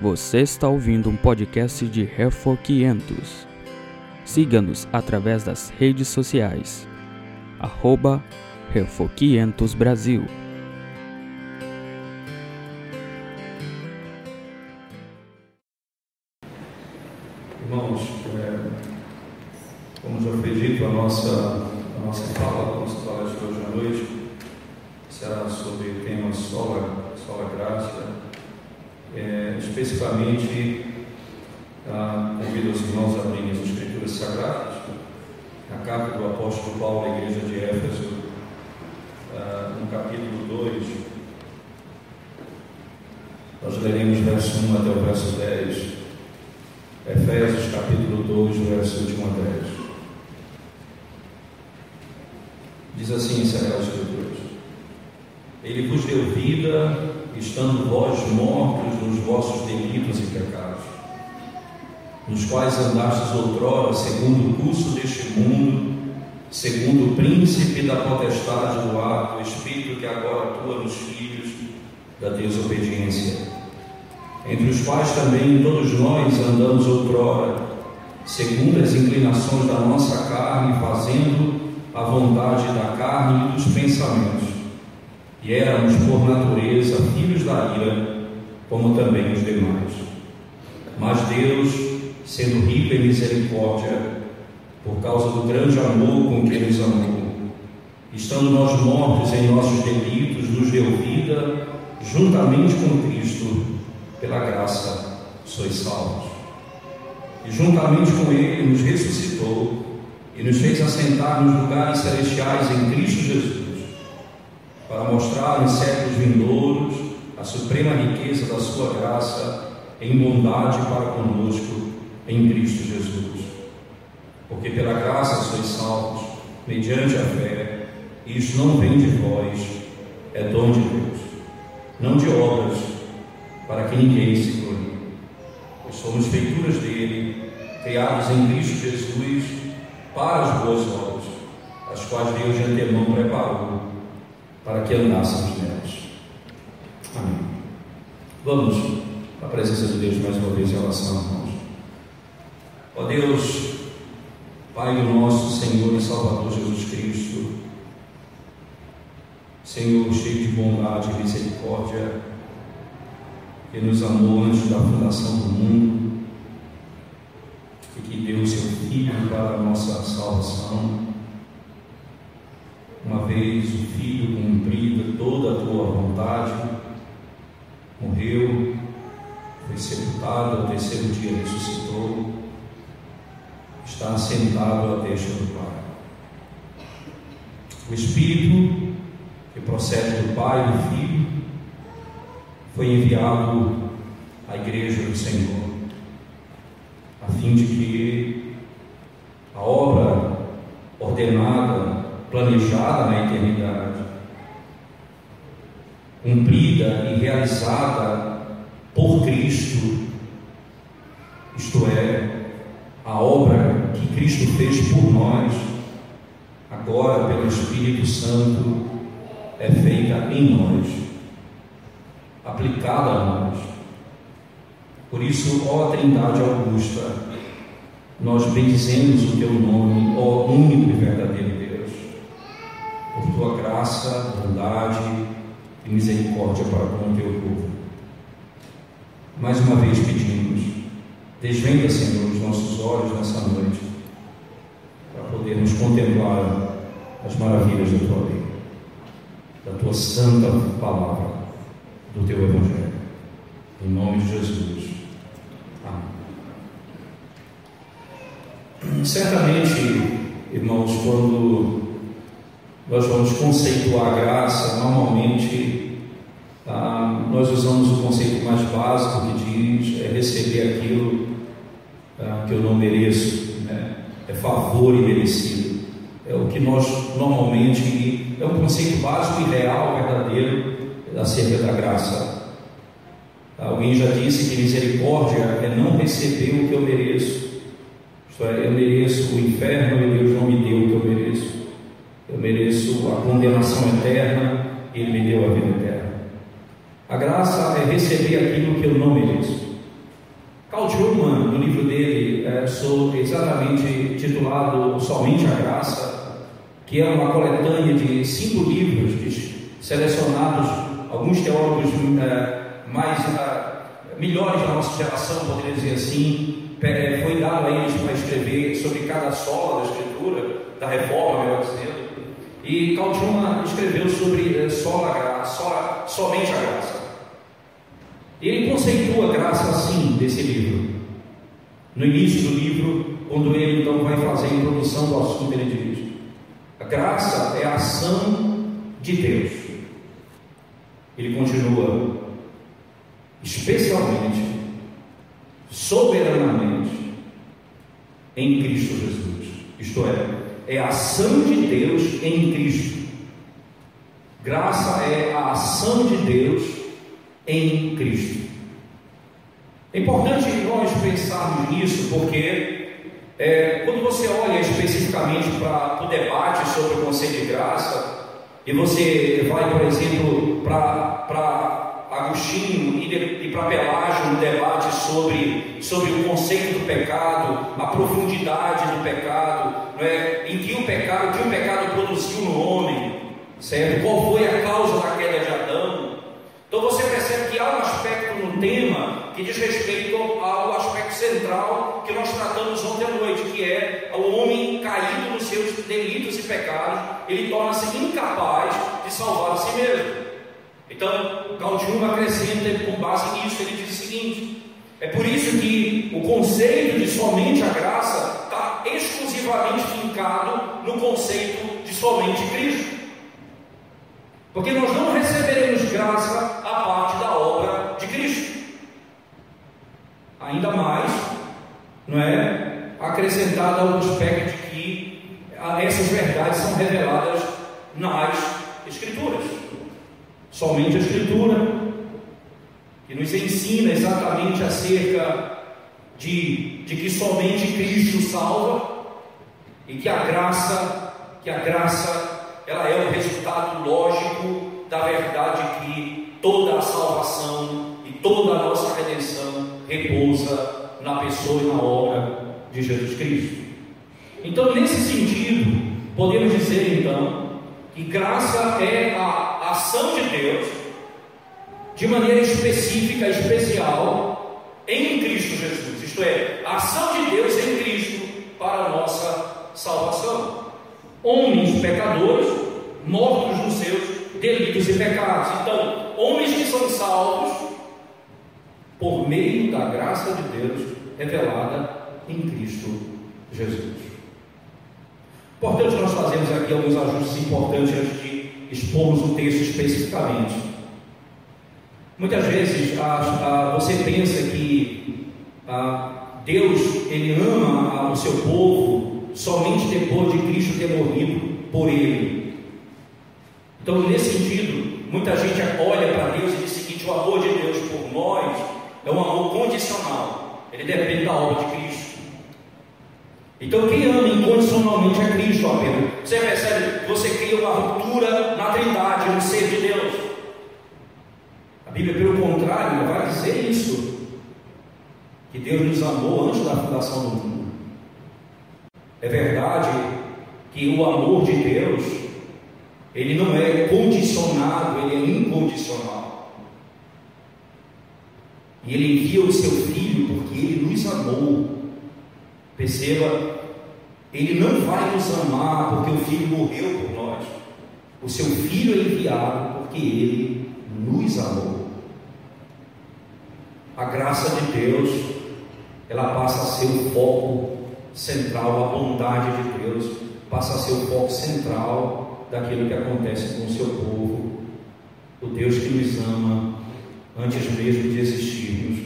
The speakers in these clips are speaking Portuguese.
Você está ouvindo um podcast de Refor 500. Siga-nos através das redes sociais. Arroba Refor 500 Brasil. Irmãos, é, como já foi dito, a nossa, a nossa fala, a nossa palestra de hoje à noite será sobre o tema Sola, Sola Graça, é, especificamente ah, convido os irmãos a abrirem as Escrituras Sagradas, a carta do apóstolo Paulo à igreja de Éfeso, ah, no capítulo 2, nós leremos verso 1 até o verso 10. Efésios capítulo 2, verso de 1 a 10. Diz assim em Sagradas Escrituras: Ele vos deu vida, estando vós mortos nos vossos delitos e pecados, nos quais andastes outrora, segundo o curso deste mundo, segundo o príncipe da potestade do ar, o Espírito que agora atua nos filhos da desobediência entre os quais também todos nós andamos outrora, segundo as inclinações da nossa carne, fazendo a vontade da carne e dos pensamentos. E éramos, por natureza, filhos da ira, como também os demais. Mas Deus, sendo rico em misericórdia, por causa do grande amor com que nos amou, estando nós mortos em nossos delitos, nos deu vida juntamente com Cristo pela graça sois salvos. E juntamente com Ele nos ressuscitou e nos fez nos lugares celestiais em Cristo Jesus, para mostrar nos séculos vindouros a suprema riqueza da Sua graça em bondade para conosco em Cristo Jesus. Porque pela graça sois salvos, mediante a fé, e isso não vem de vós, é dom de Deus, não de obras, para que ninguém se glorie. Pois somos feituras dele, criados em Cristo Jesus para as boas obras, as quais Deus de antemão preparou para que andássemos nelas. Amém. Vamos à presença de Deus mais uma vez em oração, irmãos. Ó Deus, Pai do nosso Senhor e Salvador Jesus Cristo, Senhor cheio de bondade e misericórdia, que nos amou antes da fundação do mundo e que deu seu Filho para a nossa salvação. Uma vez o Filho cumprida toda a tua vontade, morreu, foi sepultado, ao terceiro dia ressuscitou, está assentado à destra do Pai. O Espírito, que procede do Pai e do Filho, foi enviado à igreja do Senhor, a fim de que a obra ordenada, planejada na eternidade, cumprida e realizada por Cristo, isto é, a obra que Cristo fez por nós, agora pelo Espírito Santo, é feita em nós aplicada a nós. Por isso, ó Trindade Augusta, nós bendizemos o teu nome, ó único e verdadeiro tua graça, bondade e misericórdia para com o teu povo. Mais uma vez pedimos, desvenda, Senhor, os nossos olhos nessa noite, para podermos contemplar as maravilhas da tua lei, da tua santa palavra do teu Evangelho. Em nome de Jesus. Amém. Certamente, irmãos, quando nós vamos conceituar graça, normalmente ah, nós usamos o conceito mais básico que diz é receber aquilo ah, que eu não mereço, né? é favor imerecido. É o que nós normalmente, é um conceito básico e real, verdadeiro, acerca da graça. Alguém já disse que misericórdia é não receber o que eu mereço. Isto é, eu mereço o inferno e Deus não me deu o que eu mereço. Eu mereço a condenação eterna Ele me deu a vida eterna. A graça é receber aquilo que eu não mereço. Carl Truman, no livro dele, é, sobre, exatamente titulado Somente a Graça, que é uma coletânea de cinco livros de, selecionados, alguns teólogos é, mais é, melhores da nossa geração, poderia dizer assim, é, foi dado a eles para escrever sobre cada sola da Escritura, da Reforma, melhor dizendo. E Carl escreveu sobre é, sola graça, sola, somente a graça. E ele conceitua a graça assim desse livro. No início do livro, quando ele então vai fazer a introdução do assunto, ele diz: a graça é a ação de Deus. Ele continua, especialmente, soberanamente, em Cristo Jesus. Isto é, é a ação de Deus em Cristo. Graça é a ação de Deus em Cristo. É importante nós pensarmos nisso porque é, quando você olha especificamente para o debate sobre o conceito de graça, e você vai, por exemplo, para Agostinho e, e para Pelágio no debate sobre, sobre o conceito do pecado, a profundidade do pecado, é? em que o pecado, que o pecado produziu no homem, certo? Qual foi a causa da queda de Adão? Então você percebe que há um aspecto no tema que diz respeito ao aspecto central que nós tratamos ontem à noite, que é o homem caído nos seus delitos e pecados, ele torna-se incapaz de salvar a si mesmo. Então, Gaudium acrescenta com base nisso, ele diz o seguinte: é por isso que o conceito de somente a graça está exclusivamente fincado no conceito de somente Cristo. Porque nós não receberemos graça a parte da obra de Cristo. Ainda mais, não é? Acrescentado ao aspecto de que essas verdades são reveladas nas Escrituras. Somente a Escritura, que nos ensina exatamente acerca de, de que somente Cristo salva e que a graça, que a graça ela é o resultado lógico da verdade que toda a salvação e toda a nossa redenção repousa na pessoa e na obra de Jesus Cristo. Então, nesse sentido, podemos dizer então que graça é a ação de Deus de maneira específica, especial em Cristo. Isto é, a ação de Deus em Cristo para a nossa salvação homens pecadores, mortos nos seus delitos e pecados. Então, homens que são salvos por meio da graça de Deus revelada em Cristo Jesus. Importante nós fazemos aqui alguns ajustes importantes antes de expormos o texto especificamente. Muitas vezes a, a, você pensa que a, Deus ele ama o seu povo somente depois de Cristo ter morrido por ele. Então, nesse sentido, muita gente olha para Deus e diz o seguinte: o amor de Deus por nós é um amor condicional, ele depende da obra de Cristo. Então, quem ama incondicionalmente a Cristo apenas, você percebe, você cria uma ruptura na Trindade, no ser de Deus. A Bíblia, pelo contrário, vai dizer isso: que Deus nos amou antes da fundação do mundo. É verdade que o amor de Deus, ele não é condicionado, ele é incondicional. E ele envia o seu filho porque ele nos amou. Perceba, ele não vai nos amar porque o filho morreu por nós. O seu filho é enviado porque ele nos amou. A graça de Deus, ela passa a ser o foco central, a bondade de Deus passa a ser o foco central daquilo que acontece com o seu povo. O Deus que nos ama antes mesmo de existirmos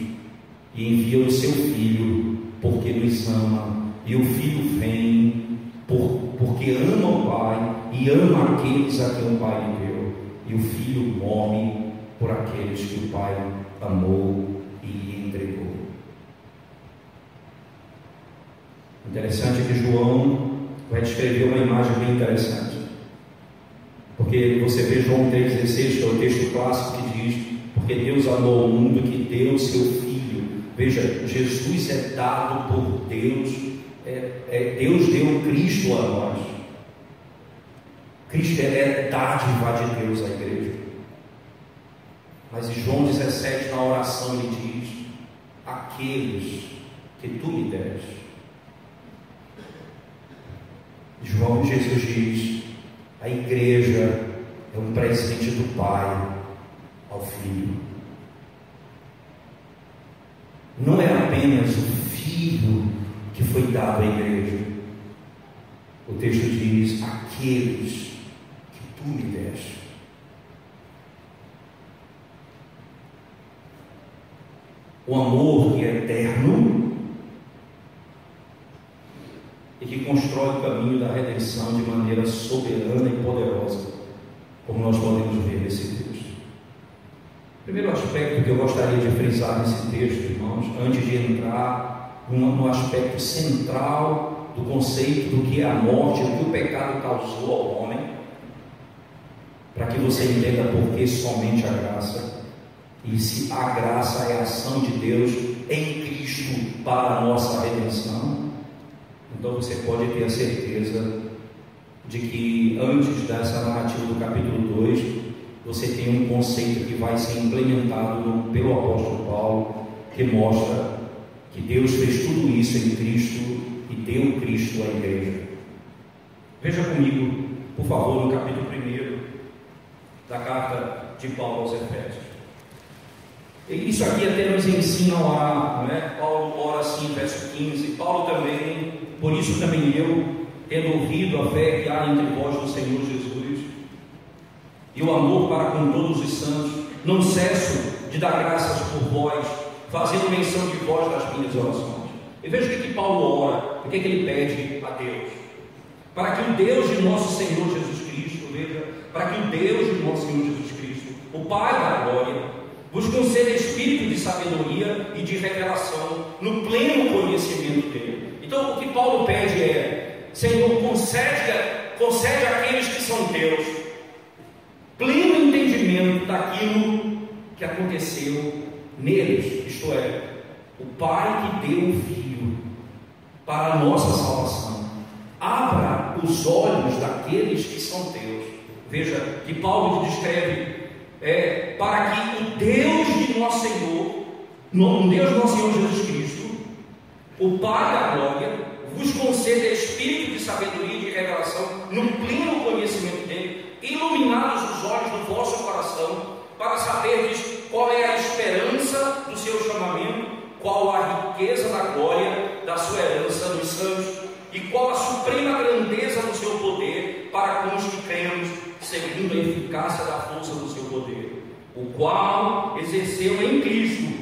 e envia o seu Filho porque nos ama, e o Filho vem por, porque ama o Pai e ama aqueles a quem o Pai deu, e o Filho morre por aqueles que o Pai amou Interessante que João vai descrever uma imagem bem interessante. Porque você vê João 3,16, que é o texto clássico que diz: Porque Deus amou o mundo que deu o seu Filho Veja, Jesus é dado por Deus, é, é, Deus deu Cristo a nós. Cristo é, é dádiva de Deus à igreja. Mas em João 17, na oração, ele diz: Aqueles que tu me deste. João Jesus diz: a igreja é um presente do Pai ao Filho. Não é apenas o Filho que foi dado à igreja. O texto diz: aqueles que tu me deste. O amor que é eterno e que constrói o caminho da redenção de maneira soberana e poderosa, como nós podemos ver nesse texto. Primeiro aspecto que eu gostaria de frisar nesse texto, irmãos, antes de entrar no aspecto central do conceito do que é a morte, o que o pecado causou ao homem, para que você entenda por que somente a graça, e se a graça é a ação de Deus em Cristo para a nossa redenção, então você pode ter a certeza de que antes dessa narrativa do capítulo 2, você tem um conceito que vai ser implementado pelo apóstolo Paulo, que mostra que Deus fez tudo isso em Cristo e deu Cristo à igreja. Veja comigo, por favor, no capítulo 1 da carta de Paulo aos Efésios. Isso aqui até nos ensina a orar, não é? Paulo ora assim, verso 15. Paulo também, por isso também eu, tendo ouvido a fé que há entre vós no Senhor Jesus e o amor para com todos os santos, não cesso de dar graças por vós, fazendo menção de vós das minhas orações. E veja o que, que Paulo ora, o que, que ele pede a Deus. Para que o Deus de nosso Senhor Jesus Cristo, veja, para que o Deus de nosso Senhor Jesus Cristo, o Pai da glória, vos conceda espírito de sabedoria e de revelação no pleno conhecimento dele. Então o que Paulo pede é: Senhor, concede, concede àqueles que são teus pleno entendimento daquilo que aconteceu neles, isto é, o Pai que deu o Filho para a nossa salvação. Abra os olhos daqueles que são teus. Veja que Paulo descreve é, para que o Deus de nosso Senhor, o Deus de nosso Senhor Jesus Cristo, o Pai da glória, vos conceda espírito de sabedoria e de revelação no pleno conhecimento dele, iluminados os olhos do vosso coração, para saberdes qual é a esperança do seu chamamento, qual a riqueza da glória da sua herança nos santos, e qual a suprema grandeza do seu poder para com os que cremos segundo a eficácia da força do seu poder, o qual exerceu em Cristo,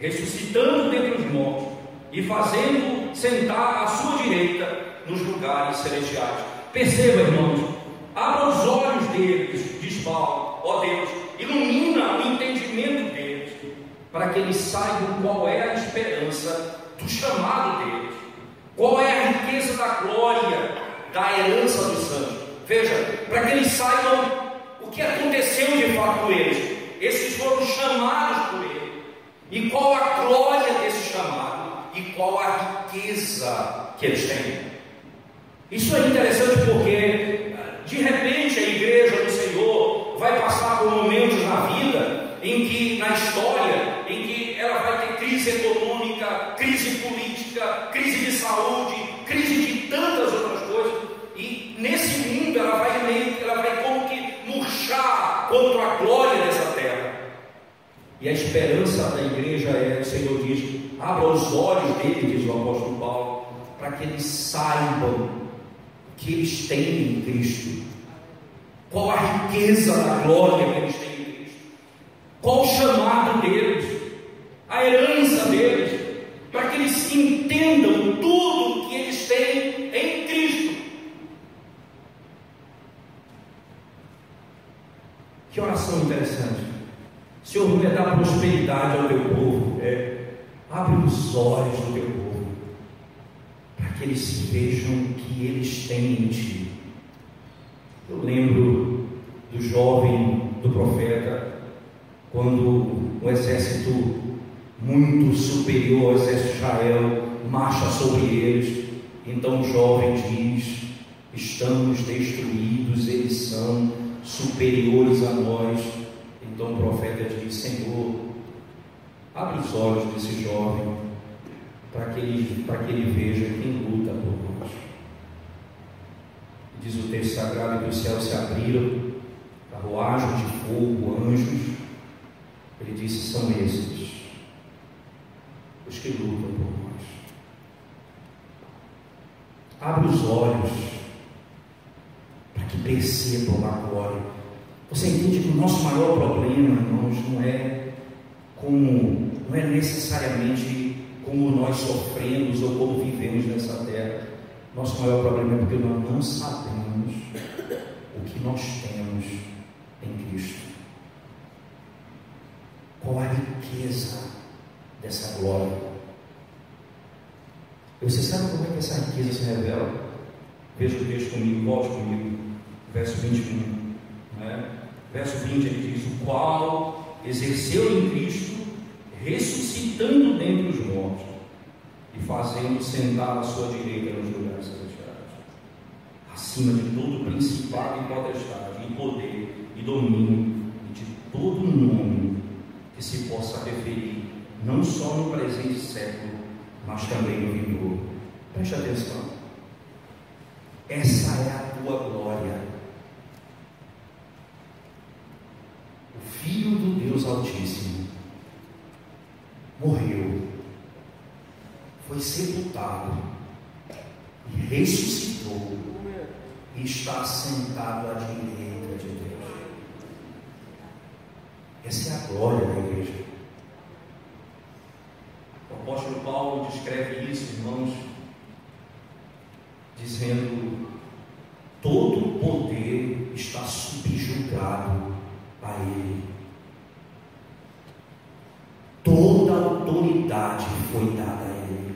ressuscitando dentre os mortos e fazendo sentar à sua direita nos lugares celestiais. Perceba, irmãos, abra os olhos deles, diz Paulo, ó Deus, ilumina o entendimento deles, para que eles saibam qual é a esperança do chamado deles, qual é a riqueza da glória da herança dos santos Veja, para que eles saibam o que aconteceu de fato com eles. Esses foram chamados por ele. E qual a glória desse chamado? E qual a riqueza que eles têm? Isso é interessante porque, de repente, a igreja do Senhor vai passar por momentos na vida em que, na história, em que ela vai ter crise econômica, crise política, crise de saúde, crise de tantas outras coisas. E nesse mundo ela vai meio, ela vai como que murchar contra a glória dessa terra. E a esperança da igreja é, o Senhor diz, abra os olhos dele, diz o apóstolo Paulo, para que eles saibam que eles têm em Cristo. Qual a riqueza da glória que eles têm em Cristo? Qual o chamado deles? A herança deles? Para que eles entendam tudo que eles têm em Cristo. Que oração interessante. Senhor, é dar prosperidade ao teu povo. É, abre os olhos do teu povo. Para que eles vejam que eles têm em ti. Eu lembro do jovem, do profeta, quando o exército muito superior ao exército de Israel, marcha sobre eles. Então o jovem diz: Estamos destruídos, eles são superiores a nós. Então o profeta diz: Senhor, abre os olhos desse jovem para que ele, para que ele veja quem luta por nós. Diz o texto sagrado que os céus se abriram, carruagem de fogo, anjos. Ele disse: são esses os que lutam por nós. Abre os olhos para que percebam a glória. Você entende que o nosso maior problema, irmãos, não é como, não é necessariamente como nós sofremos ou como vivemos nessa terra. Nosso maior problema é porque nós não sabemos o que nós temos em Cristo. Qual a riqueza dessa glória? Você sabe como é que essa riqueza se revela? Veja o texto comigo, volte comigo, verso 21. Né? Verso 20 ele diz: O qual exerceu em Cristo, ressuscitando dentre os mortos e fazendo sentar à sua direita nos lugares celestiais, acima de todo principado e potestade, e poder e domínio, e de todo nome que se possa referir, não só no presente século, mas também no vindouro. Preste atenção. Essa é a tua glória. O Filho Altíssimo morreu foi sepultado e ressuscitou e está sentado à direita de Deus. Essa é a glória da igreja. O apóstolo Paulo descreve isso, irmãos, dizendo: todo o poder está subjugado a Ele. Toda a autoridade foi dada a Ele.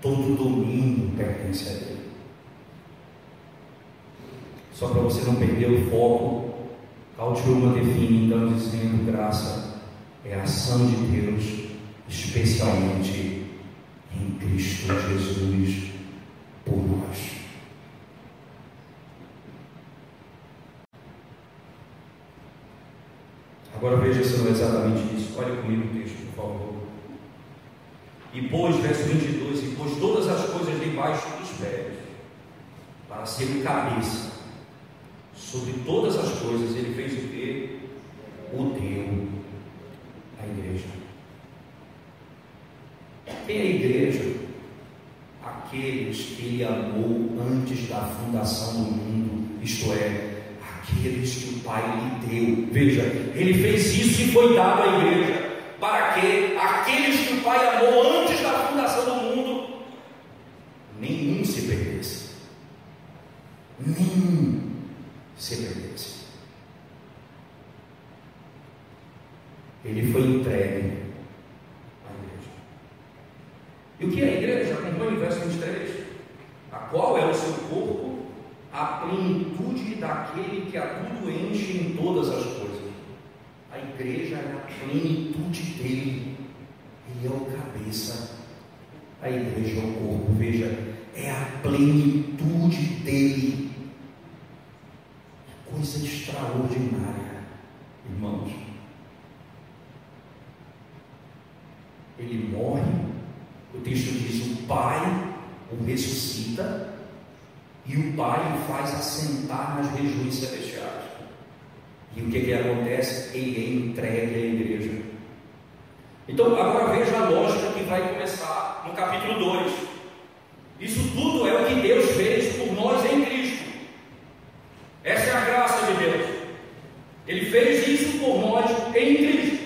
Todo domínio pertence a Ele. Só para você não perder o foco, Cautiúma define então dizendo graça é a ação de Deus, especialmente em Cristo Jesus por nós. Agora veja se não é exatamente isso. Olha comigo o texto, por favor. E pôs, verso 22, e pôs todas as coisas debaixo dos pés, para ser o cabeça. Sobre todas as coisas ele fez o que? O deu a igreja. Quem é a igreja? Aqueles que ele amou antes da fundação do mundo, isto é, aqueles que o Pai lhe deu. Veja, ele fez isso e foi dado à igreja para que aqueles que o Pai amou antes da fundação do mundo, nenhum se perdesse. Nenhum se. Ele foi entregue à igreja. E o que é a igreja? Acompanhe o verso 23. A qual é o seu corpo? A plenitude daquele que a tudo enche em todas as coisas. A igreja é a plenitude dele. Ele é o cabeça. A igreja é o corpo. Veja, é a plenitude dele. Que coisa extraordinária, irmãos. Ele morre. O texto diz: o Pai o ressuscita e o Pai o faz assentar nas regiões celestiais. E o que, que acontece? Ele é entregue à igreja. Então, agora veja a lógica que vai começar no capítulo 2. Isso tudo é o que Deus fez por nós em Cristo. Essa é a graça de Deus. Ele fez isso por nós em Cristo.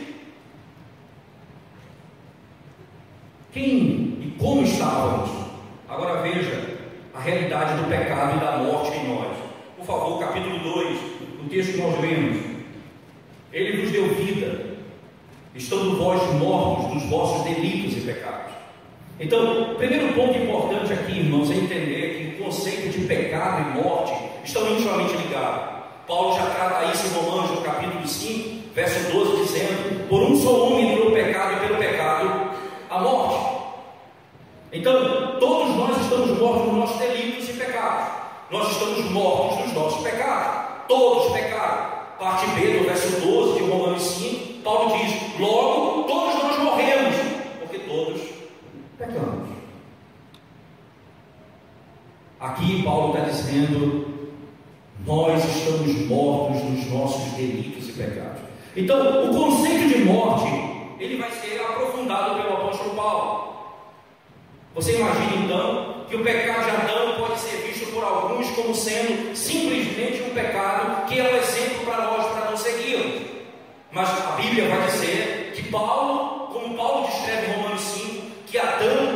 Quem e como estávamos? Agora veja a realidade do pecado e da morte em nós. Por favor, capítulo 2 o texto que nós lemos. Ele vos deu vida, estando vós mortos dos vossos delitos e pecados. Então, o primeiro ponto importante aqui, irmãos, é entender que o conceito de pecado e morte estão intimamente ligados. Paulo já trata isso em Romanos, no capítulo 5, verso 12, dizendo: Por um só homem entrou o pecado, e pelo pecado a morte. Então, todos nós estamos mortos nos nossos delitos e pecados. Nós estamos mortos nos nossos pecados. Todos pecaram. Parte B do verso 12 de Romanos 5, Paulo diz: Logo, todos nós morremos, porque todos pecamos. Aqui Paulo está dizendo: Nós estamos mortos nos nossos delitos e pecados. Então, o conceito de morte, ele vai ser aprofundado pelo apóstolo Paulo. Você imagina então que o pecado de Adão pode ser visto por alguns como sendo simplesmente um pecado que é um exemplo para nós para não seguirmos. Mas a Bíblia vai dizer que Paulo, como Paulo descreve em Romanos 5, que Adão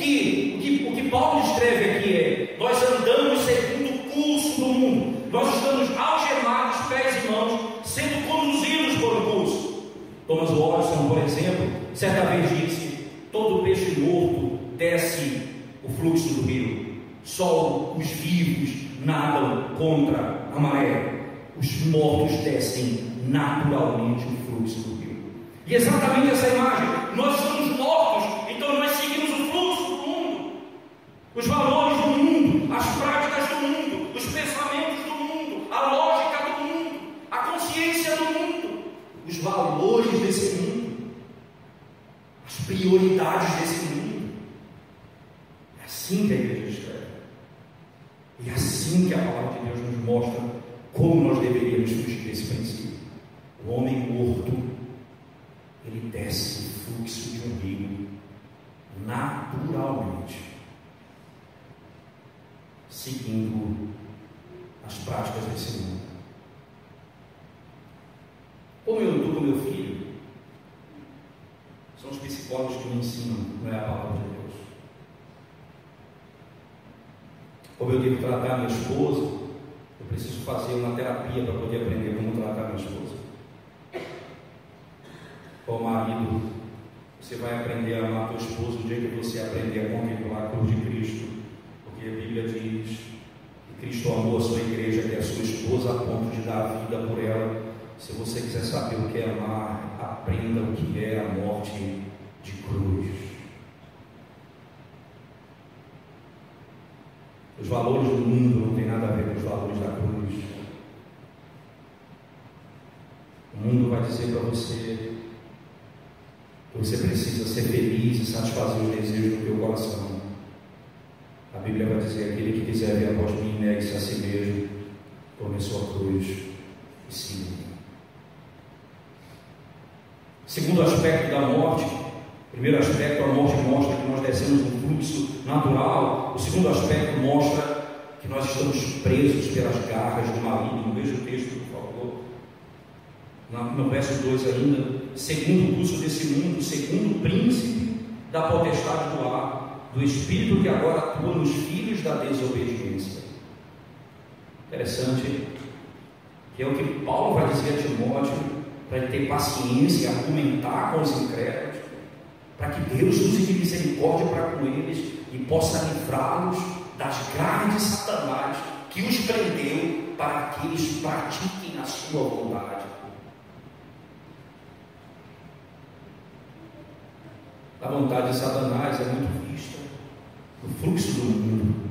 que, o que, o que Paulo escreve aqui é: nós andamos segundo o curso do mundo, nós estamos algemados, pés e mãos, sendo conduzidos por um curso. Thomas Watson, por exemplo, certa vez disse: todo peixe morto desce o fluxo do rio. Só os vivos nadam contra a maré. Os mortos descem naturalmente o fluxo do rio. E exatamente essa imagem. Nós somos mortos, Os valores do mundo, as práticas do mundo, os pensamentos do mundo, a lógica do mundo, a consciência do mundo, os valores desse mundo, as prioridades desse mundo assim que a igreja escreve. E assim que a palavra de Deus nos mostra como nós deveríamos fugir desse princípio. O homem morto, ele desce o fluxo de um rio naturalmente, seguindo as práticas desse mundo. Como eu estou com meu filho, são os psicólogos que me ensinam, não é a palavra de Deus. Como eu devo tratar minha esposa, eu preciso fazer uma terapia para poder aprender como tratar minha esposa. Como marido, você vai aprender a amar tua esposa no dia que você aprender a contemplar a cruz de Cristo, porque a Bíblia diz que Cristo amou a sua igreja, que é a sua esposa, a ponto de dar a vida por ela. Se você quiser saber o que é amar, aprenda o que é a morte de cruz. Os valores do mundo não têm nada a ver com os valores da cruz. O mundo vai dizer para você que você precisa ser feliz e satisfazer os desejos do teu coração. A Bíblia vai dizer: aquele que quiser vir após mim, negue-se a si mesmo, tome sua cruz e siga. Segundo aspecto da morte, primeiro aspecto, a morte mostra que nós descemos um fluxo natural. O segundo aspecto mostra que nós estamos presos pelas garras do maligno. Veja o texto, por favor. No verso 2 ainda. Segundo o curso desse mundo, segundo o príncipe da potestade do ar, do espírito que agora atua nos filhos da desobediência. Interessante, que é o que Paulo vai dizer a Timóteo, para ele ter paciência e argumentar com os incrédulos para que Deus use de misericórdia para com eles e possa livrá-los das garras de Satanás que os prendeu para que eles pratiquem a sua vontade. A vontade de Satanás é muito vista no fluxo do mundo.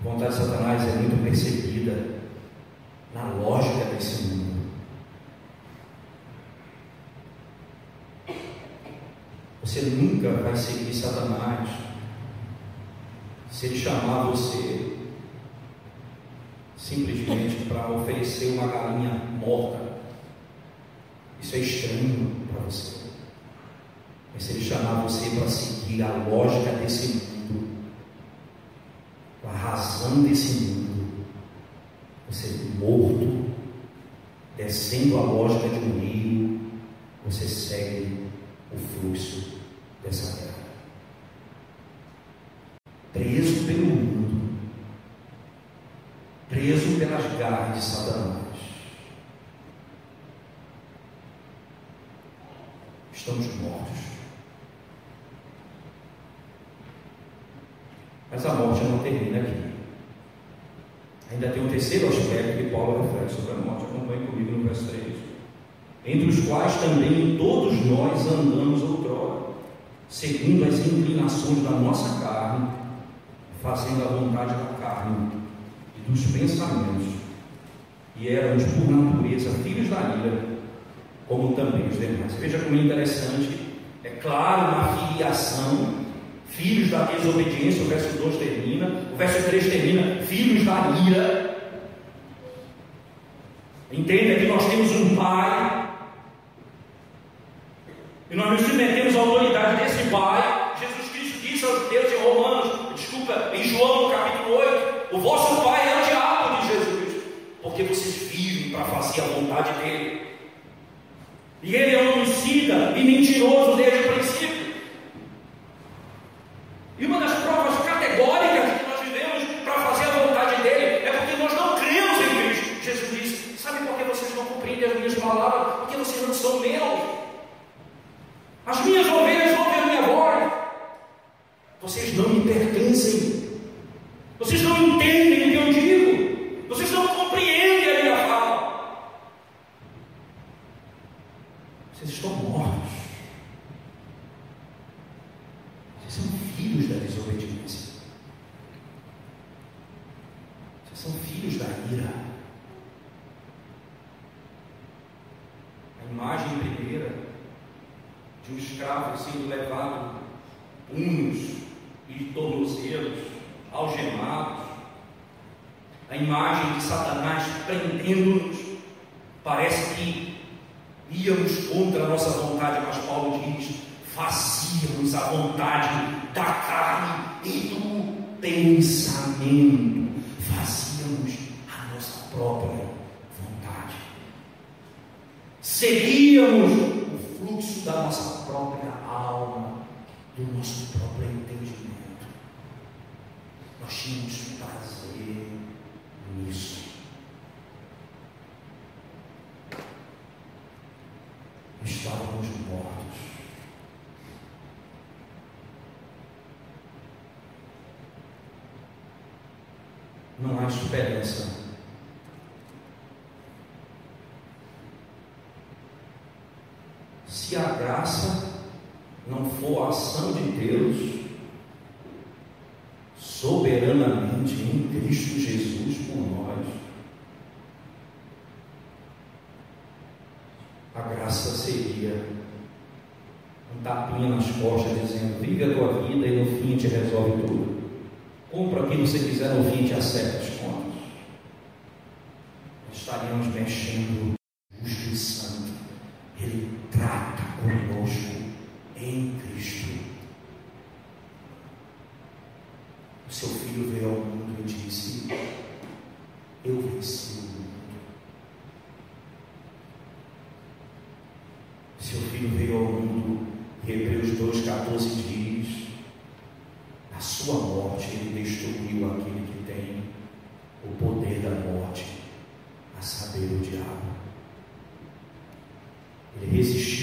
A vontade de Satanás é muito percebida na lógica desse mundo. Você nunca vai seguir Satanás se ele chamar você simplesmente para oferecer uma galinha morta. Isso é estranho para você. Mas se ele chamar você para seguir a lógica desse mundo, a razão desse mundo, você morto, descendo a lógica de um rio, você segue o fluxo dessa terra. Preso pelo mundo, preso pelas garras de Satanás. Estamos mortos. Mas a morte não termina aqui. Ainda tem um terceiro aspecto que Paulo reflete sobre a morte. Acompanhe comigo no verso 3. Entre os quais também todos nós andamos outrora segundo as inclinações da nossa carne, fazendo a vontade da carne e dos pensamentos, e éramos por natureza filhos da ira, como também os demais. Veja como é interessante, é claro, uma filiação, filhos da desobediência, o verso 2 termina, o verso 3 termina, filhos da ira. Entenda que nós temos um pai e nós nos submetemos à autoridade desse Pai. Jesus Cristo disse aos judeus em Romanos, desculpa, em João capítulo 8: O vosso Pai é o diabo de Jesus, porque vocês vivem para fazer a vontade dele. E ele é homicida e mentiroso desde o princípio. E uma das provas categóricas que nós vivemos para fazer a vontade dele é porque nós não cremos em Cristo. Jesus disse: Sabe por que vocês não compreendem as minhas palavras? Porque vocês não são meus. As minhas ovelhas ouvem a minha voz. Vocês não me pertencem. Vocês não entendem o que eu digo. Vocês não compreendem a minha fala. Vocês estão mortos. Vocês são filhos da desobediência. Vocês são filhos da ira. A imagem primeira de um escravo sendo levado punhos e tornozelos, algemados, a imagem de Satanás prendendo-nos, parece que íamos contra a nossa vontade, mas Paulo diz: fazíamos a vontade da carne e do pensamento, fazíamos a nossa própria vontade, seguíamos fluxo da nossa própria alma, do nosso próprio entendimento. Nós tínhamos prazer nisso. Estávamos mortos. Não há esperança se a graça não for a ação de Deus soberanamente em Cristo Jesus por nós, a graça seria um tapinha nas costas dizendo: vive a tua vida e no fim te resolve tudo. Compra o que você quiser, no fim te acerta as contas. Estaríamos mexendo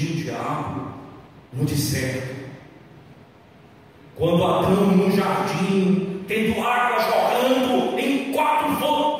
fugia o diabo no deserto. Quando Adão no jardim, tendo água jogando em quatro voltas.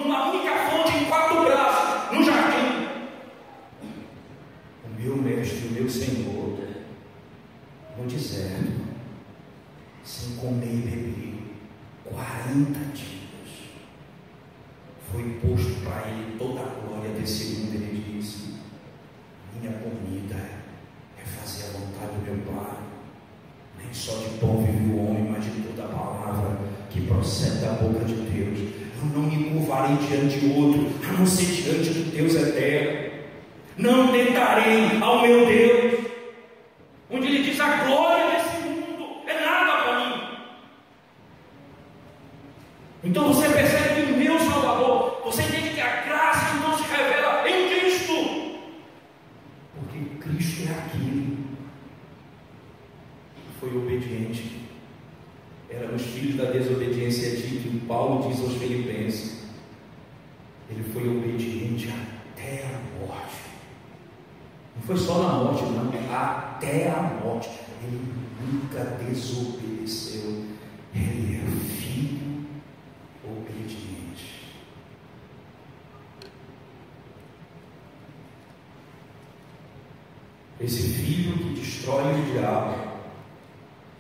destrói o diabo,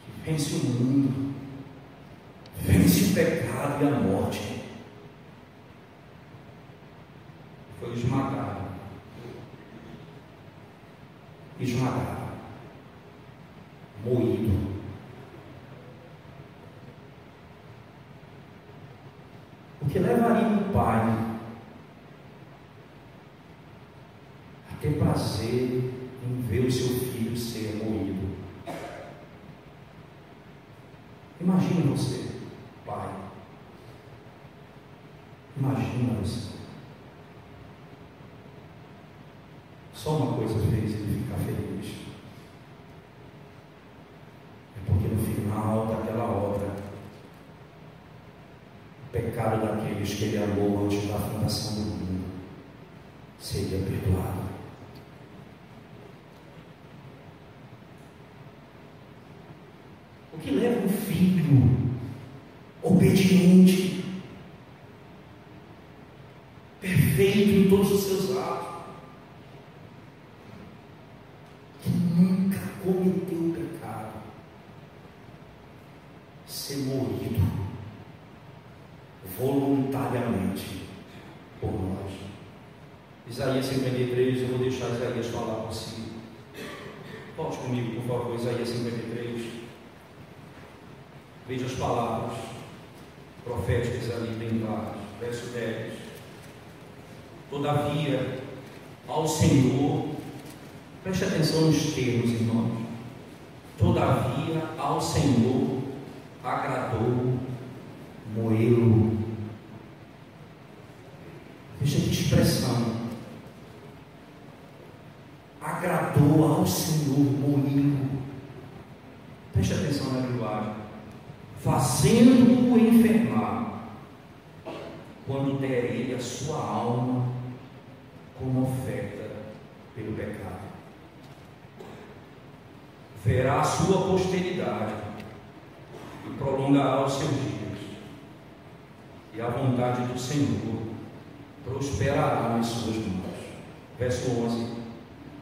que vence o mundo, vence o pecado e a morte. Foi esmagado. Esmagado. Moído. O que levaria o pai Imagine você, pai. Imagina você. Só uma coisa fez ele ficar feliz. É porque no final daquela obra, o pecado daqueles que ele amou antes da fundação do verá a sua posteridade e prolongará os seus dias. E a vontade do Senhor prosperará nas suas mãos. Verso 11: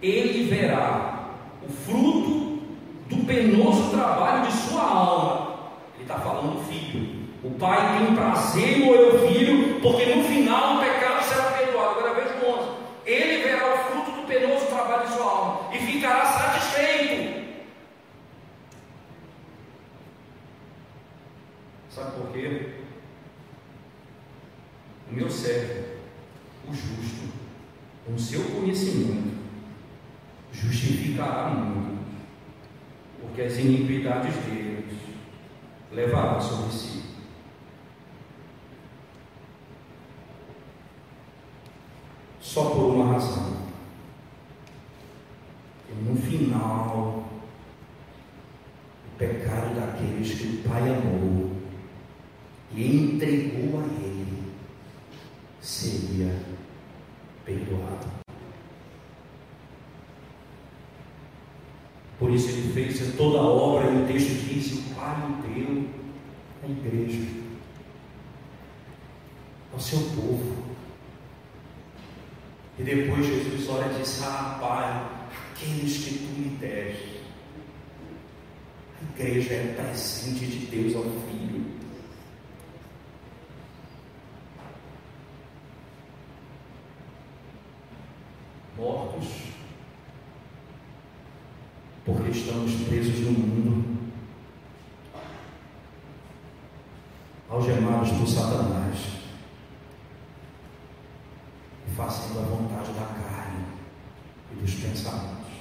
Ele verá o fruto do penoso trabalho de sua alma. Ele está falando, filho. O pai tem prazer em ouvir, porque no final o pecado sobre si. Só por uma razão. E no final, o pecado daqueles que o Pai amou e entregou a Ele seria perdoado. Por isso ele fez toda a obra, e o texto diz: o Pai deu a igreja, ao seu povo. E depois Jesus olha e diz: Ah, Pai, aqueles que tu me deste. A igreja é presente de Deus ao Filho. Mortos porque estamos presos no mundo, algemados por Satanás, e fazendo a vontade da carne e dos pensamentos.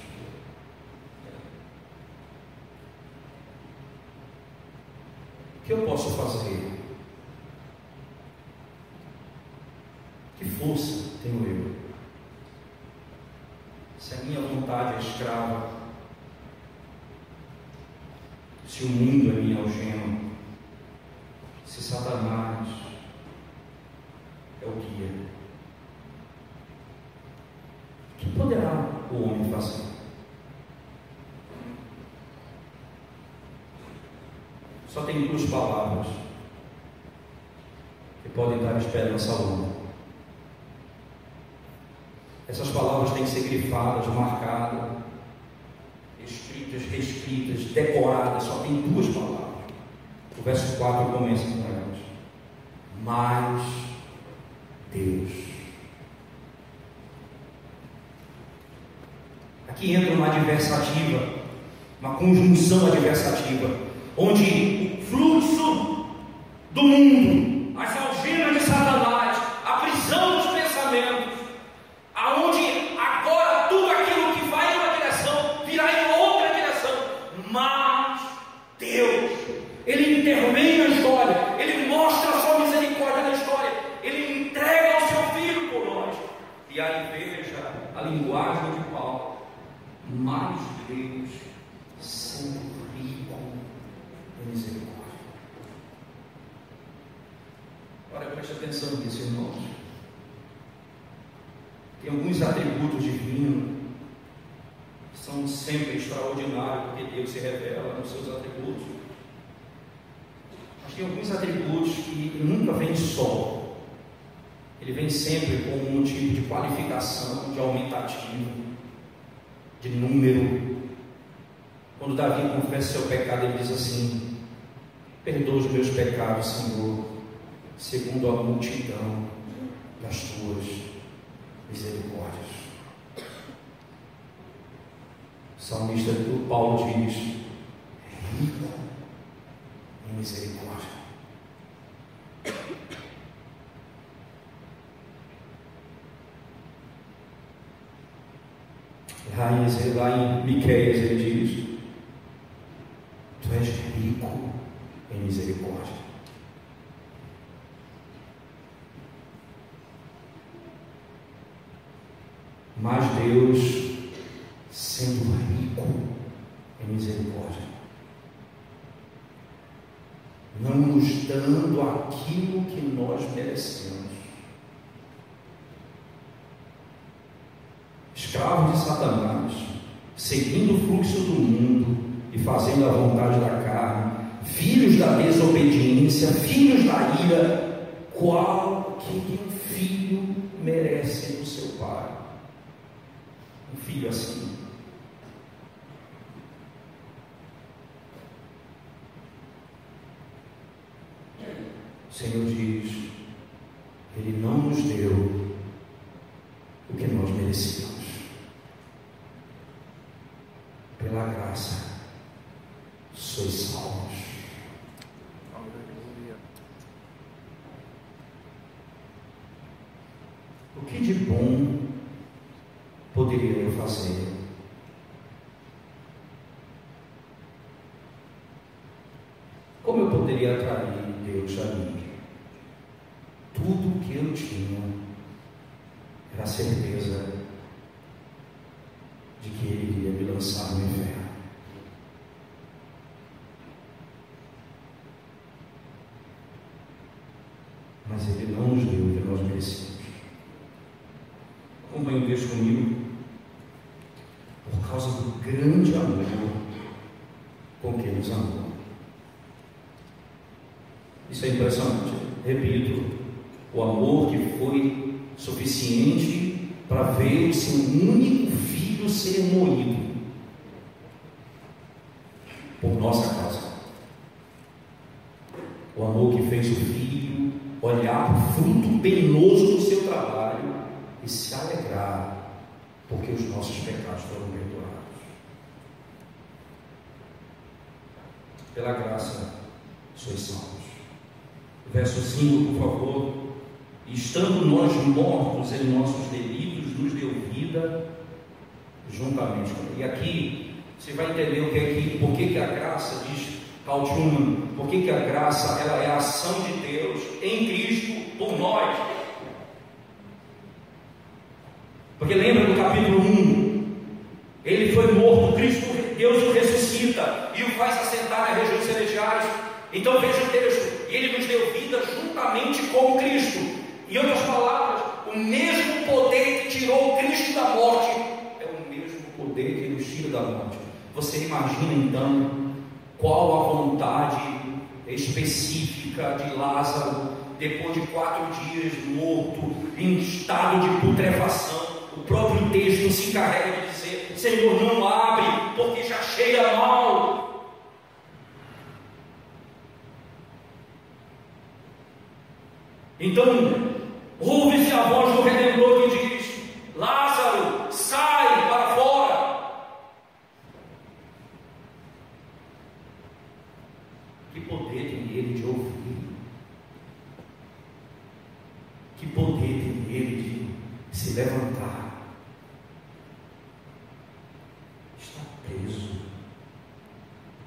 O que eu posso fazer? Que força tenho eu? Se a minha vontade é escrava se o mundo é minha algema, se Satanás é o guia, o que poderá o homem fazer? Só tem duas palavras que podem dar esperança ao homem. Essas palavras têm que ser grifadas, marcadas escritas, reescritas, decoradas, só tem duas palavras. O verso 4 começa com elas. Mas Deus. Aqui entra uma adversativa, uma conjunção adversativa, onde do mundo, as algemas de Satanás, a prisão dos pensamentos, aonde agora tudo aquilo que vai em uma direção virá em mas Deus, Ele intervém na história, Ele mostra a sua misericórdia na história, Ele entrega o seu filho por nós. E aí veja a linguagem de Paulo, mas Deus, sendo rico em misericórdia. Agora preste atenção nisso, irmãos. Tem alguns atributos divinos são sempre extraordinários, porque Deus se revela nos seus atributos. Mas tem alguns atributos que nunca vem só. Ele vem sempre com um tipo de qualificação, de aumentativo, de número. Quando Davi confessa seu pecado, ele diz assim: Perdoa os meus pecados, Senhor, segundo a multidão das tuas misericórdias salmista Paulo diz: rico em misericórdia. Lá em Miqueias O que de bom poderia eu fazer? Como eu poderia atrair Deus a mim? Tudo que eu tinha era a certeza de que Ele iria me lançar no inferno. Graça sois salvos verso 5, por favor. Estando nós mortos em nossos delitos, nos deu vida juntamente. E aqui você vai entender o que é que, por que, que a graça, diz Carl Truman, por que, que a graça ela é a ação de Deus em Cristo por nós. Porque lembra do capítulo 1? Ele foi morto, Cristo, Deus o ressuscita e o faz assentar regiões celestiais. Então veja o texto ele nos deu vida juntamente com Cristo. Em outras palavras, o mesmo poder que tirou Cristo da morte é o mesmo poder que nos tira da morte. Você imagina então qual a vontade específica de Lázaro depois de quatro dias morto, em estado de putrefação? O próprio texto se encarrega de dizer: Senhor, não abre, porque já cheira mal. Então, ouve-se a voz do Redentor que diz: Lázaro, sai para fora. Que poder tem ele de ouvir? Que poder tem ele de se levantar? Está preso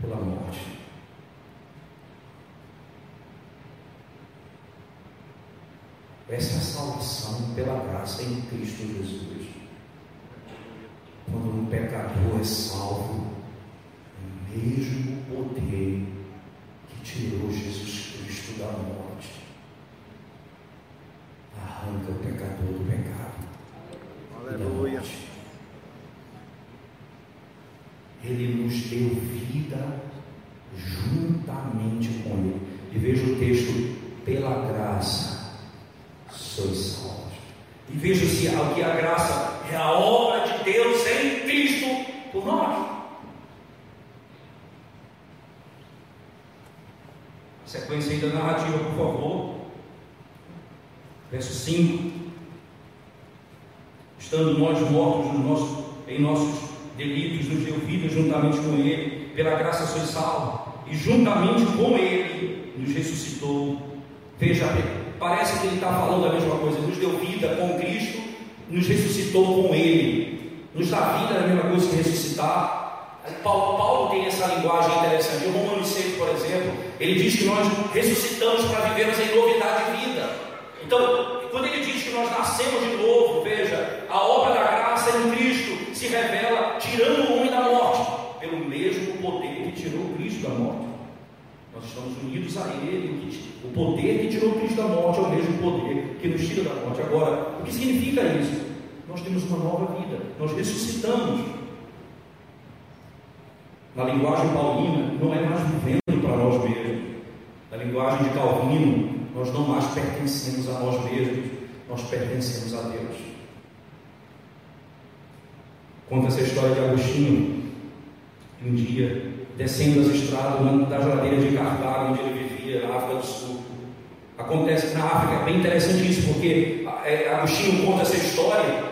pela morte. Essa é a salvação pela graça em Cristo Jesus. Quando um pecador é salvo, mesmo poder que tirou Jesus Cristo da morte arranca o pecador do pecado. Aleluia. Ele nos deu vida juntamente com Ele. E veja o texto, pela graça sois salvos. E veja se o que a graça é a obra de Deus em Cristo por nós. Sequência ainda narrativa, por favor. Verso 5. Estando nós mortos no nosso, em nossos delitos, nos deu vida juntamente com Ele, pela graça sois salvos, e juntamente com Ele nos ressuscitou. Veja, Parece que ele está falando a mesma coisa. Nos deu vida com Cristo, nos ressuscitou com Ele. Nos dá vida é a mesma coisa que ressuscitar. Paulo, Paulo tem essa linguagem interessante. Em Romanos 6, por exemplo, ele diz que nós ressuscitamos para vivermos em novidade de vida. Então, quando ele diz que nós nascemos de novo, veja, a obra da graça em Cristo se revela tirando o homem da morte, pelo mesmo poder que tirou Cristo da morte. Nós estamos unidos a Ele. O poder que tirou Cristo da morte é o mesmo poder que nos tira da morte. Agora, o que significa isso? Nós temos uma nova vida, nós ressuscitamos. Na linguagem paulina, não é mais vivendo para nós mesmos. Na linguagem de Calvino, nós não mais pertencemos a nós mesmos, nós pertencemos a Deus. Conta essa história de Agostinho, um dia descendo as estradas da geladeira de Cartago, onde ele vivia, na África do Sul. Acontece na África, é bem interessante isso, porque é, Agostinho conta essa história,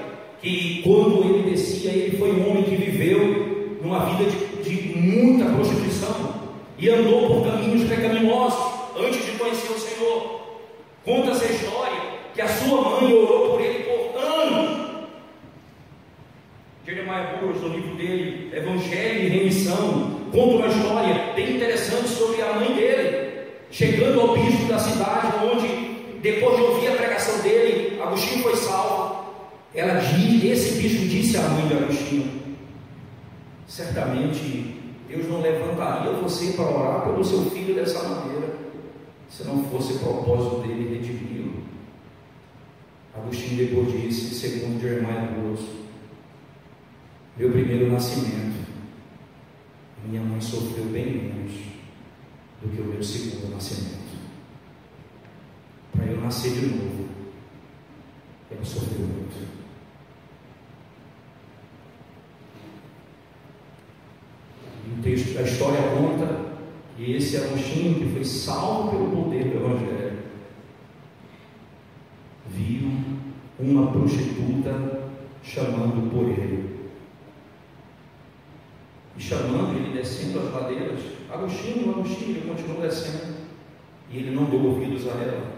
que quando ele descia, ele foi um homem que viveu numa vida de, de muita prostituição e andou por caminhos pecaminosos antes de conhecer o Senhor. Conta essa história que a sua mãe orou por ele por anos. Jeremiah Burroughs, no livro dele, Evangelho e Remissão, conta uma história bem interessante sobre a mãe dele. chegando ao bispo da cidade, onde, depois de ouvir a pregação dele, Agostinho foi salvo. Ela diz, esse bispo disse à mãe de Agostinho: certamente Deus não levantaria você para orar pelo seu filho dessa maneira, se não fosse o propósito dele redimi-lo. Agostinho depois disse, segundo Jeremiah Grosso, meu primeiro nascimento, minha mãe sofreu bem menos do que o meu segundo nascimento. Para eu nascer de novo, ela sofreu muito. o texto, a história conta que esse Agostinho, que foi salvo pelo poder do Evangelho, viu uma prostituta chamando por ele. E chamando ele descendo as ladeiras, Agostinho, Agostinho, ele continuou descendo. E ele não deu ouvidos a ela.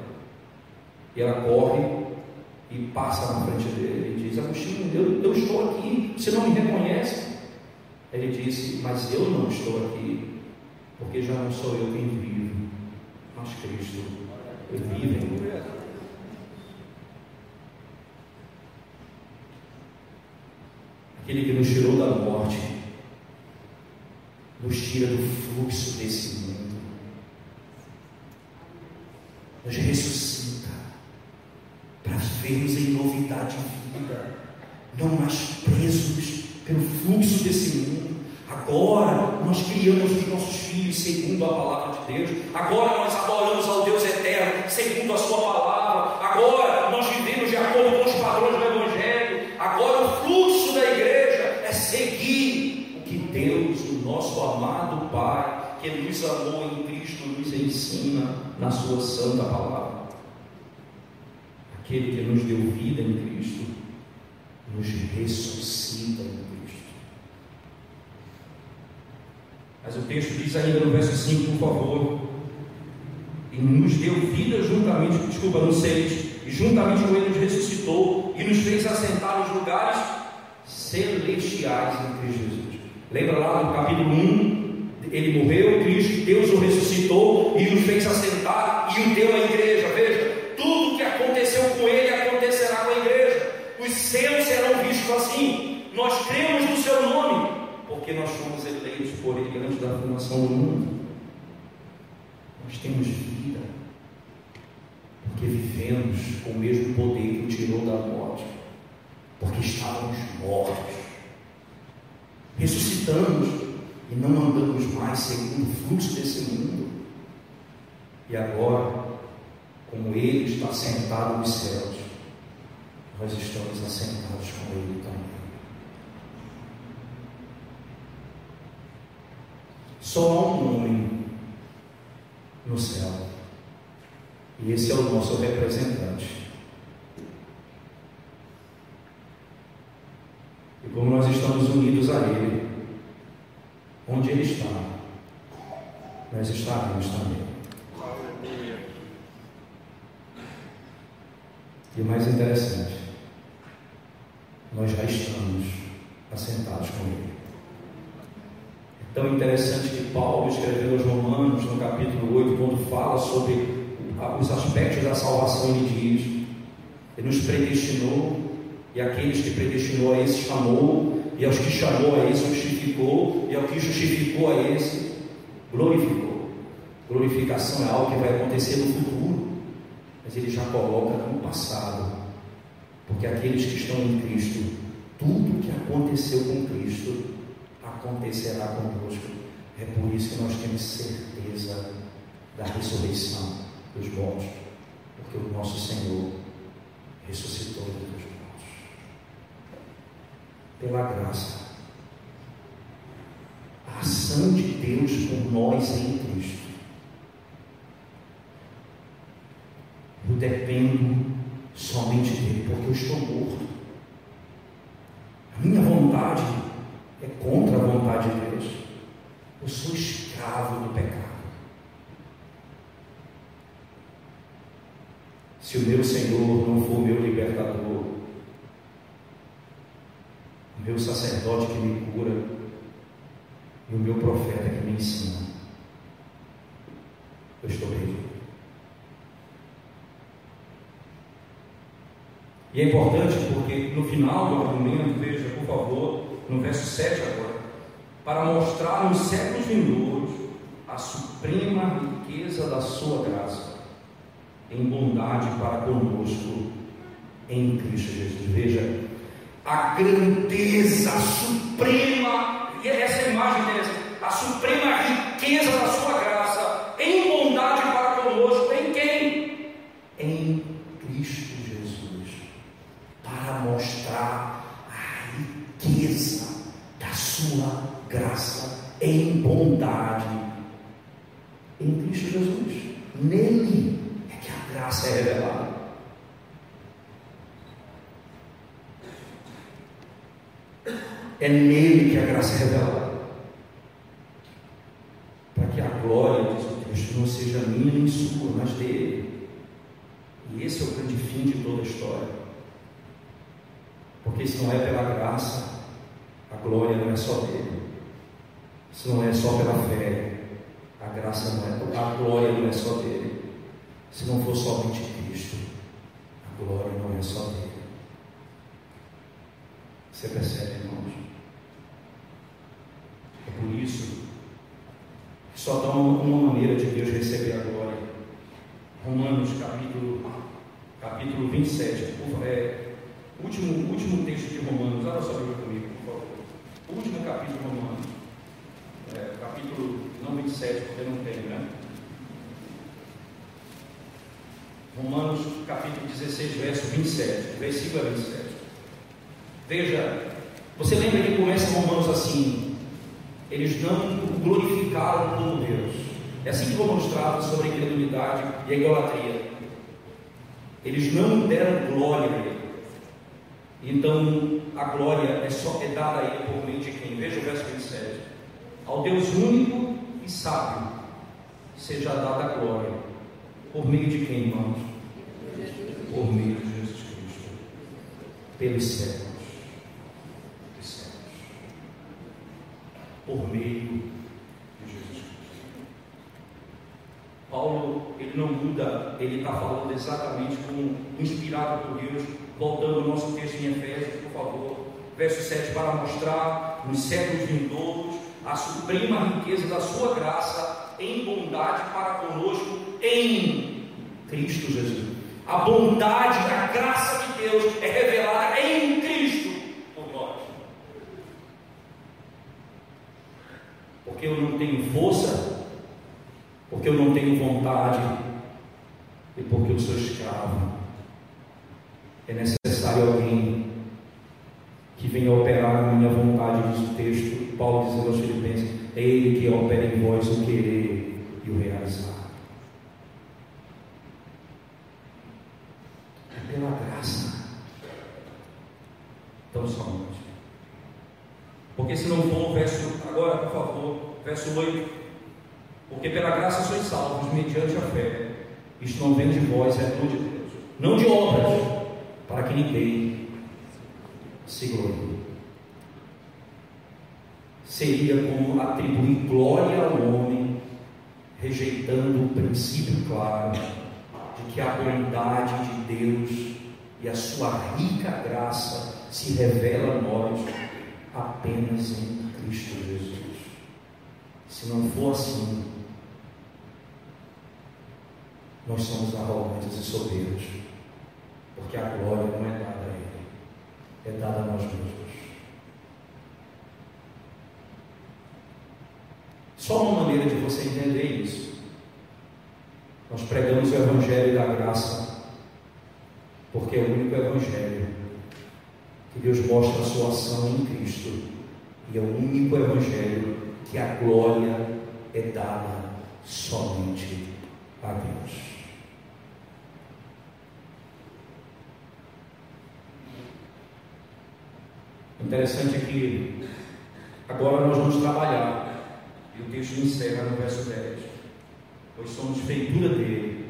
E ela corre e passa na frente dele e diz: Agostinho, eu, eu estou aqui, você não me reconhece? Ele disse: Mas eu não estou aqui, porque já não sou eu quem vive, mas Cristo vive em mim. Aquele que nos tirou da morte, nos tira do fluxo desse mundo, nos ressuscita para vermos em novidade de vida, não mais presos pelo fluxo desse mundo. Agora nós criamos os nossos filhos segundo a palavra de Deus. Agora nós adoramos ao Deus eterno segundo a Sua palavra. Agora nós vivemos de acordo com os padrões do Evangelho. Agora o fluxo da igreja é seguir o que Deus, o nosso amado Pai, que nos amou em Cristo, nos ensina na Sua santa palavra. Aquele que nos deu vida em Cristo, nos ressuscita em Cristo. Mas o texto diz ainda no verso 5, por favor. E nos deu vida juntamente, desculpa, no 6, e juntamente com ele nos ressuscitou e nos fez assentar nos lugares celestiais em Cristo Jesus. Lembra lá no capítulo 1, ele morreu, Cristo, Deus o ressuscitou e nos fez assentar e o deu à igreja. Veja, tudo que aconteceu com ele acontecerá com a igreja. Os céus serão vistos assim. Nós cremos porque nós fomos eleitos por Ele antes da fundação do mundo. Nós temos vida, porque vivemos com o mesmo poder que o tirou da morte, porque estávamos mortos. Ressuscitamos e não andamos mais segundo o fluxo desse mundo. E agora, como Ele está sentado nos céus, nós estamos assentados com Ele também. Só há um homem no céu. E esse é o nosso representante. E como nós estamos unidos a Ele, onde Ele está, nós estaremos também. E o mais interessante, nós já estamos assentados com Ele tão interessante que Paulo escreveu aos Romanos, no capítulo 8, quando fala sobre os aspectos da salvação, ele diz: Ele nos predestinou, e aqueles que predestinou a esse chamou, e aos que chamou a esse justificou, e ao que justificou a esse glorificou. Glorificação é algo que vai acontecer no futuro, mas ele já coloca no passado, porque aqueles que estão em Cristo, tudo que aconteceu com Cristo acontecerá conosco. É por isso que nós temos certeza da ressurreição dos mortos, porque o nosso Senhor ressuscitou dos mortos. Pela graça, a ação de Deus por nós em Cristo. Eu dependo somente dele, porque eu estou morto. A minha vontade é contra a vontade de Deus. Eu sou escravo do pecado. Se o meu Senhor não for meu libertador, o meu sacerdote que me cura e o meu profeta que me ensina, eu estou perdido. E é importante porque no final do argumento, veja, por favor, no verso 7 agora, para mostrar nos séculos vindouros a suprema riqueza da sua graça, em bondade para conosco em Cristo Jesus. Veja, a grandeza suprema, e essa imagem interessante, a suprema riqueza da sua graça, em bondade para conosco, em quem? Em Cristo Jesus, para mostrar a riqueza da sua graça, em bondade, em Cristo Jesus. Nele é que a graça é revelada. É nele que a graça é revelada. Para que a glória, diz o texto, não seja minha nem sua, mas dele. E esse é o grande fim de toda a história. Porque se não é pela graça, a glória não é só dele. Se não é só pela fé, a graça não é, a glória não é só dele. Se não for somente Cristo, a glória não é só dele. Você percebe, irmãos? É por isso que só dá uma maneira de Deus receber a glória. Romanos capítulo, capítulo 27. É, último, último texto de Romanos. Olha só comigo. Último capítulo de Romanos. É, capítulo não 27, porque não tem, né? Romanos capítulo 16, verso 27. Versículo 27. Veja, você lembra que começa Romanos assim: eles não o glorificaram como Deus. É assim que Romanos trata sobre a incredulidade e a idolatria. Eles não deram glória a Ele. Então a glória é, só, é dada a Ele por meio de quem? Veja o verso 27. Ao Deus único e sábio seja dada a glória. Por meio de quem, irmãos? Por meio de Jesus Cristo. Pelos séculos. por meio de Jesus Cristo. Paulo, ele não muda, ele está falando exatamente como inspirado por Deus, voltando ao nosso texto em Efésios, por favor, verso 7, para mostrar nos séculos vindouros a suprema riqueza da sua graça em bondade para conosco em Cristo Jesus. A bondade, a graça de Deus é revelada em Cristo porque eu não tenho força, porque eu não tenho vontade e porque eu sou escravo. É necessário alguém que venha operar a minha vontade, diz o texto, Paulo diz aos Filipenses, é Ele que opera em vós o querer e o realizar. É pela graça. Então somente. Porque se não for o verso, agora por favor, verso 8: Porque pela graça sois salvos, mediante a fé. Isto não vem de vós, é dom de Deus, não de obras, para que ninguém se glorie. Seria como atribuir glória ao homem, rejeitando o princípio claro de que a bondade de Deus e a sua rica graça se revela a nós apenas em Cristo Jesus. Se não for assim, nós somos arrogantes e soberbos, porque a glória não é dada a Ele, é dada a nós mesmos. Só uma maneira de você entender isso. Nós pregamos o Evangelho da graça, porque é o único Evangelho que Deus mostra a sua ação em Cristo, e é o único Evangelho que a glória é dada somente a Deus. Interessante é que agora nós vamos trabalhar, e o texto encerra no verso 10, pois somos feitura dele,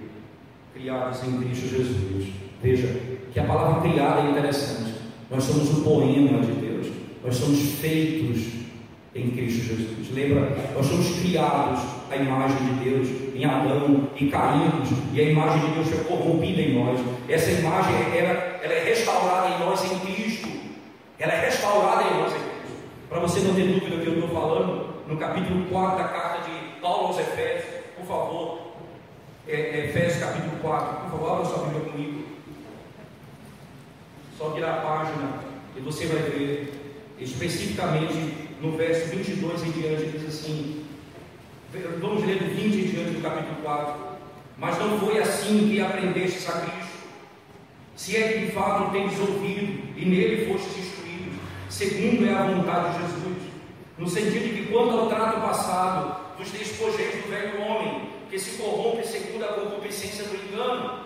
criados em Cristo Jesus. Veja que a palavra criada é interessante. Nós somos o poema de Deus, nós somos feitos em Cristo Jesus. Lembra? Nós somos criados a imagem de Deus em Adão e caímos, e a imagem de Deus foi corrompida em nós. Essa imagem ela, ela é restaurada em nós em Cristo. Ela é restaurada em nós Cristo. Para você não ter dúvida do que eu estou falando, no capítulo 4 da carta de Paulo aos Efésios, por favor, é, é, Efésios capítulo 4, por favor, abra sua Bíblia comigo. Só virar a página e você vai ver especificamente no verso 22 em diante, diz assim: vamos ler do 20 em diante do capítulo 4. Mas não foi assim que aprendestes a Cristo, se é que de fato tendes ouvido e nele fostes segundo é a vontade de Jesus, no sentido de que, quanto ao trato passado, vos despojeis do velho homem, que se corrompe segundo a concupiscência do engano,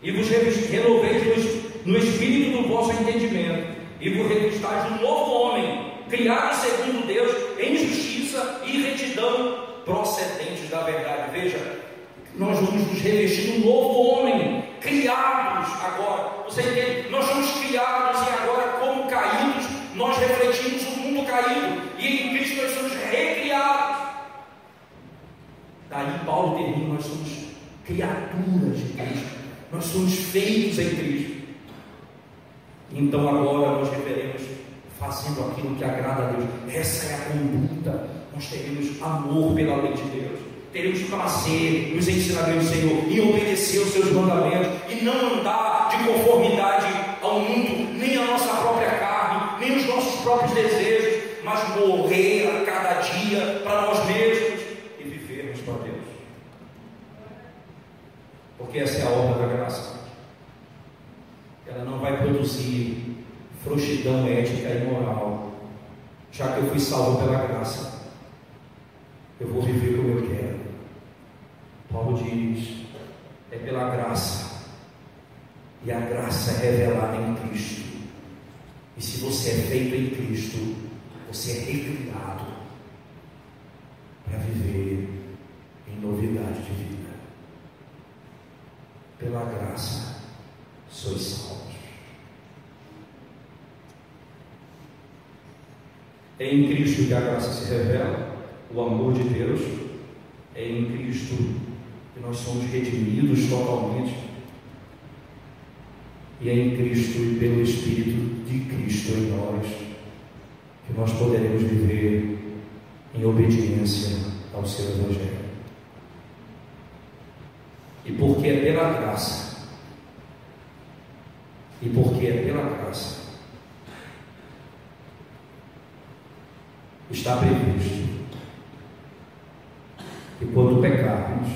e vos renoveis no espírito do vosso entendimento, e vos revistais do novo homem criados segundo Deus em justiça e retidão procedentes da verdade. Veja, nós vamos nos revestir do novo homem, criados agora. Você entende? Nós somos criados e agora, como caídos, nós refletimos o mundo e em Cristo nós somos recriados. Daí Paulo termina: nós somos criaturas de Cristo, nós somos feitos em Cristo. Então agora nós reveremos fazendo aquilo que agrada a Deus. Essa é a conduta. Nós teremos amor pela lei de Deus. Teremos prazer nos ensinamentos do Senhor e obedecer os seus mandamentos e não andar de conformidade ao mundo, nem a nossa própria carne, nem os nossos próprios desejos, mas morrer a cada dia para nós mesmos e vivermos para Deus. Porque essa é a obra da graça. Ela não vai produzir frouxidão ética e moral. Já que eu fui salvo pela graça, eu vou viver como eu quero. Paulo diz: é pela graça, e a graça é revelada em Cristo. E se você é feito em Cristo, você é recriado para viver em novidade de vida. Pela graça, sois salvos. É em Cristo que a graça se revela, o amor de Deus. É em Cristo que nós somos redimidos totalmente. E é em Cristo e pelo Espírito de Cristo em nós que nós poderemos viver em obediência ao seu Evangelho. E porque é pela graça, e porque é pela graça, está previsto que quando pecarmos,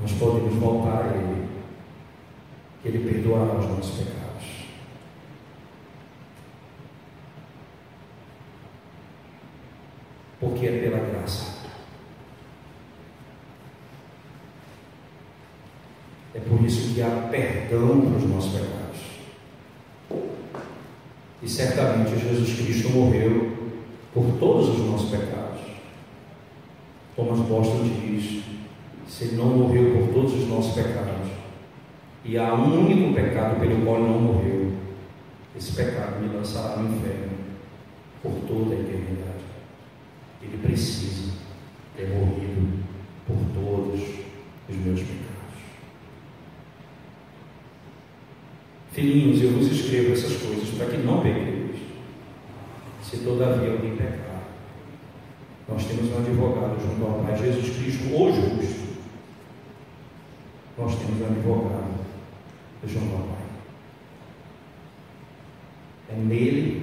nós podemos voltar a Ele, que Ele perdoará os nossos pecados. Porque é pela graça. É por isso que há perdão para os nossos pecados. E certamente Jesus Cristo morreu por todos os nossos pecados. Thomas Boston diz: se ele não morreu por todos os nossos pecados, e há um único pecado pelo qual não morreu, esse pecado me lançará no inferno por toda a eternidade. Ele precisa ter morrido por todos os meus pecados. Filhinhos, eu vos escrevo essas coisas para que não pegueis se todavia alguém pecar. Nós temos um advogado junto ao Pai, Jesus Cristo, o justo. Nós temos um advogado junto ao Pai. É nele,